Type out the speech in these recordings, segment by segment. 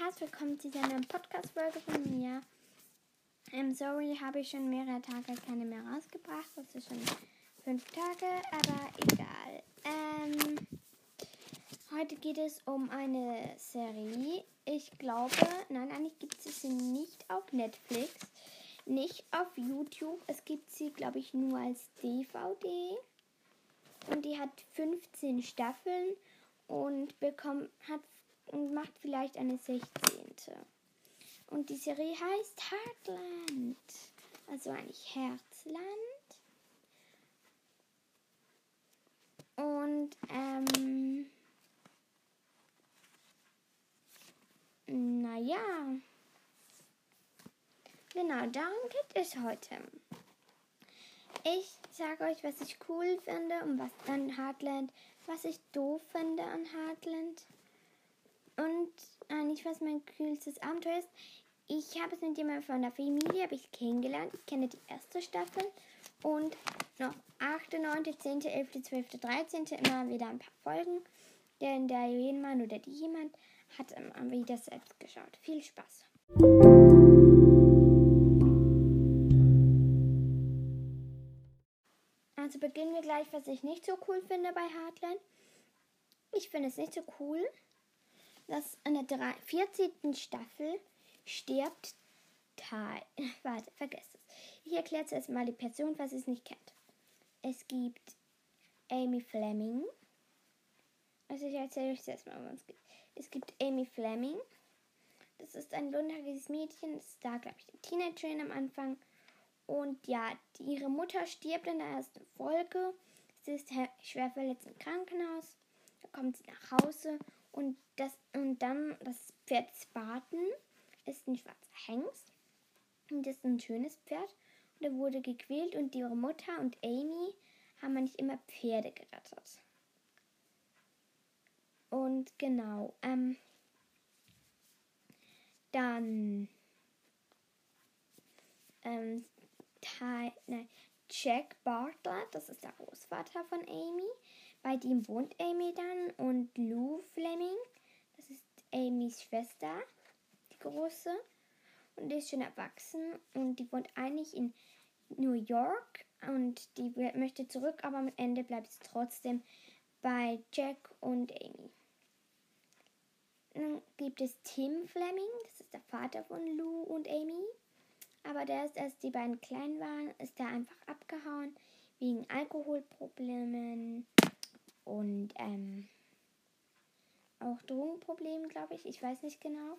herzlich willkommen zu einer Podcast-Folge von mir. Ähm, sorry, habe ich schon mehrere Tage keine mehr rausgebracht. Das ist schon fünf Tage, aber egal. Ähm, heute geht es um eine Serie. Ich glaube, nein, eigentlich gibt es sie nicht auf Netflix, nicht auf YouTube. Es gibt sie, glaube ich, nur als DVD. Und die hat 15 Staffeln und bekommt, hat und macht vielleicht eine 16. Und die Serie heißt Heartland. Also eigentlich Herzland. Und ähm, naja. Genau, darum geht es heute. Ich sage euch, was ich cool finde und was an Heartland, was ich doof finde an Heartland. Und eigentlich, was mein kühlstes Abenteuer ist, ich habe es mit jemandem von der Familie, ich kennengelernt. Ich kenne die erste Staffel und noch 8., 9., 10., 11., 12., 13. immer wieder ein paar Folgen. Denn der jemand oder die jemand hat immer wieder selbst geschaut. Viel Spaß. Also beginnen wir gleich, was ich nicht so cool finde bei Heartland. Ich finde es nicht so cool, dass in der 14. Staffel stirbt Ty. Warte, vergesst es. Ich erkläre zuerst mal die Person, was es nicht kennt. Es gibt Amy Fleming. Also ich erzähle euch zuerst mal, worum es geht. Es gibt Amy Fleming. Das ist ein blondhaariges Mädchen. Das ist da, glaube ich, die Teenagerin am Anfang. Und ja, die, ihre Mutter stirbt in der ersten Folge. Sie ist schwer verletzt im Krankenhaus. Da kommt sie nach Hause und, das, und dann das Pferd Spartan ist ein schwarzer Hengst. Und das ist ein schönes Pferd. Und er wurde gequält und ihre Mutter und Amy haben nicht immer Pferde gerettet. Und genau, ähm, dann ähm, Ty, ne, Jack Bartlett, das ist der Großvater von Amy, bei dem wohnt Amy dann und Lou Fleming, das ist Amys Schwester, die große. Und die ist schon erwachsen und die wohnt eigentlich in New York und die möchte zurück, aber am Ende bleibt sie trotzdem bei Jack und Amy. Dann gibt es Tim Fleming, das ist der Vater von Lou und Amy. Aber der ist, als die beiden klein waren, ist er einfach abgehauen wegen Alkoholproblemen und ähm, auch Drogenproblemen, glaube ich. Ich weiß nicht genau.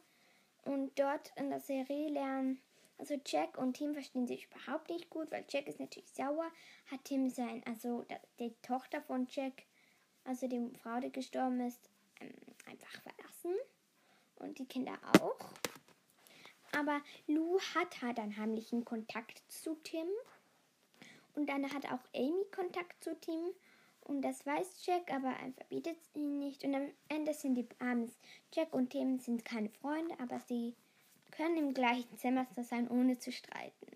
Und dort in der Serie lernen, also Jack und Tim verstehen sich überhaupt nicht gut, weil Jack ist natürlich sauer, hat Tim sein, also die Tochter von Jack, also die Frau, die gestorben ist, ähm, einfach verlassen. Und die Kinder auch. Aber Lou hat halt einen heimlichen Kontakt zu Tim. Und dann hat auch Amy Kontakt zu Tim. Und das weiß Jack, aber er verbietet ihn nicht. Und am Ende sind die abends. Jack und Tim sind keine Freunde, aber sie können im gleichen Semester sein, ohne zu streiten.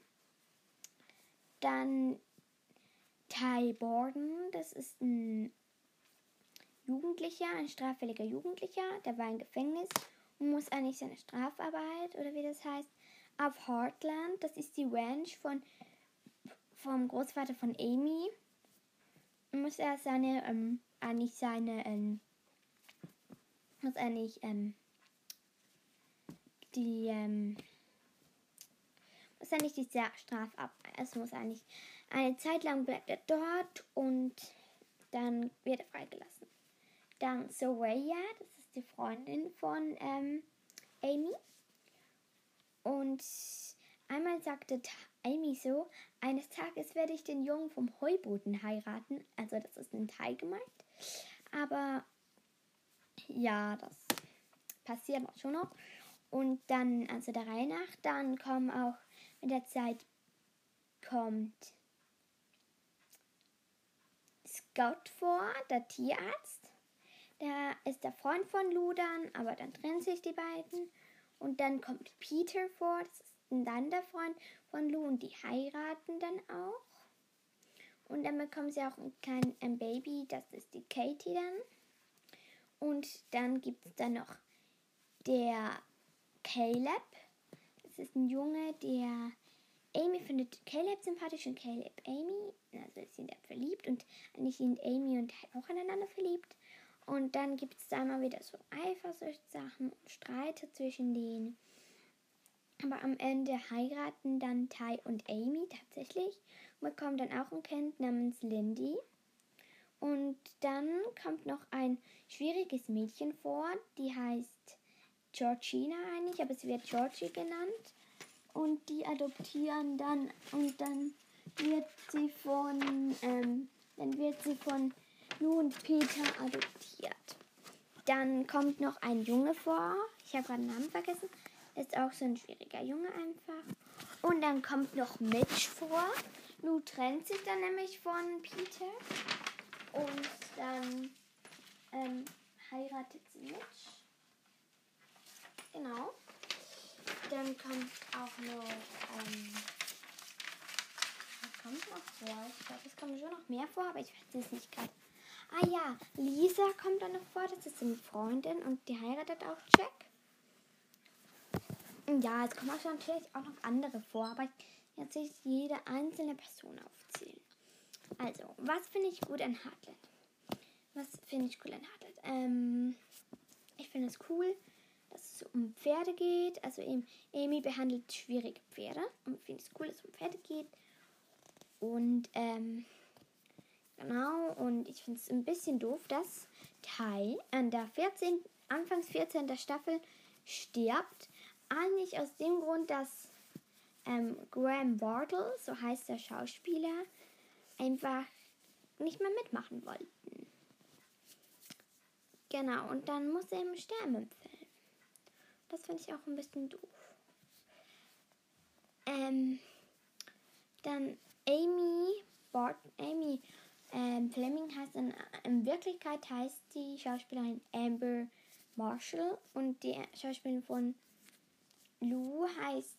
Dann Ty Borden, das ist ein Jugendlicher, ein straffälliger Jugendlicher, der war im Gefängnis und muss eigentlich seine Strafarbeit, oder wie das heißt, auf Heartland, das ist die Ranch von, vom Großvater von Amy, muss er seine, ähm, eigentlich seine, ähm, muss er nicht, ähm, die, ähm, muss er nicht die Strafe ab. Es muss eigentlich eine Zeit lang bleibt er dort und dann wird er freigelassen. Dann Soraya, das ist die Freundin von ähm, Amy. Und einmal sagte Amy so, eines Tages werde ich den Jungen vom Heuboden heiraten. Also das ist ein Teil gemeint. Aber ja, das passiert auch schon noch. Und dann, also der Reihe nach, dann kommen auch mit der Zeit kommt Scout vor, der Tierarzt. Der ist der Freund von Ludan, aber dann trennen sich die beiden. Und dann kommt Peter vor, das ist dann der Freund von Lou und die heiraten dann auch. Und dann bekommen sie auch ein kleines ein Baby, das ist die Katie dann. Und dann gibt es dann noch der Caleb. Das ist ein Junge, der Amy findet Caleb sympathisch und Caleb Amy. Also sie sind verliebt und eigentlich sind Amy und auch aneinander verliebt. Und dann gibt es da immer wieder so Eifersuchtssachen und Streite zwischen denen. Aber am Ende heiraten dann Ty und Amy tatsächlich und bekommen dann auch ein Kind namens Lindy. Und dann kommt noch ein schwieriges Mädchen vor, die heißt Georgina eigentlich, aber sie wird Georgie genannt. Und die adoptieren dann und dann wird sie von, ähm, dann wird sie von Lou und Peter adoptiert. Dann kommt noch ein Junge vor. Ich habe gerade den Namen vergessen. Ist auch so ein schwieriger Junge einfach. Und dann kommt noch Mitch vor. Lou trennt sich dann nämlich von Peter. Und dann ähm, heiratet sie Mitch. Genau. Dann kommt auch noch. Ähm, was kommt noch vor? Ich glaube, es kommen schon noch mehr vor, aber ich weiß es nicht gerade. Ah ja, Lisa kommt dann noch vor. Das ist eine Freundin und die heiratet auch Jack. Ja, es kommen auch natürlich auch noch andere vor, aber jetzt will ich jede einzelne Person aufzählen. Also, was finde ich gut an Heartland? Was finde ich cool an Heartland? Ähm, ich finde es cool, dass es um Pferde geht. Also eben, Amy behandelt schwierige Pferde und ich finde es cool, dass es um Pferde geht. Und ähm, genau, und ich finde es ein bisschen doof, dass Ty an der 14, Anfangs 14. Staffel stirbt. Eigentlich aus dem Grund, dass ähm, Graham Bartle, so heißt der Schauspieler, einfach nicht mehr mitmachen wollten. Genau, und dann muss er im sterben im Film. Das finde ich auch ein bisschen doof. Ähm, dann Amy Bart, Amy ähm, Fleming heißt in, in Wirklichkeit heißt die Schauspielerin Amber Marshall und die Schauspielerin von Lou heißt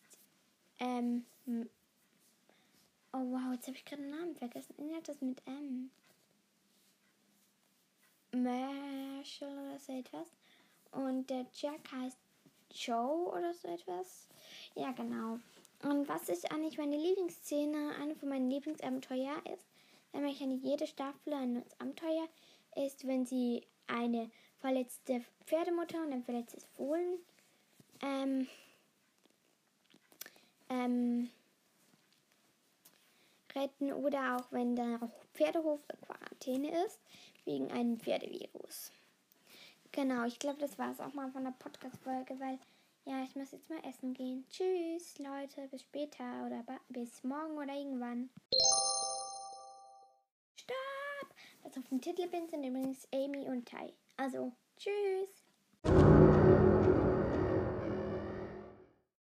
ähm, oh wow, jetzt habe ich gerade den Namen vergessen. Inhalt das mit M. Marshall oder so etwas. Und der Jack heißt Joe oder so etwas. Ja, genau. Und was ist eigentlich meine Lieblingsszene, eine von meinen Lieblingsabenteuer ist, nämlich eine jede Staffel ein Abenteuer, ist, wenn sie eine verletzte Pferdemutter und ein verletztes Fohlen ähm, ähm, retten oder auch wenn der Pferdehof in Quarantäne ist wegen einem Pferdevirus. Genau, ich glaube, das war es auch mal von der Podcast-Folge, weil ja, ich muss jetzt mal essen gehen. Tschüss, Leute, bis später oder bis morgen oder irgendwann. Stopp! Was auf dem Titelbild sind übrigens Amy und Ty. Also, tschüss!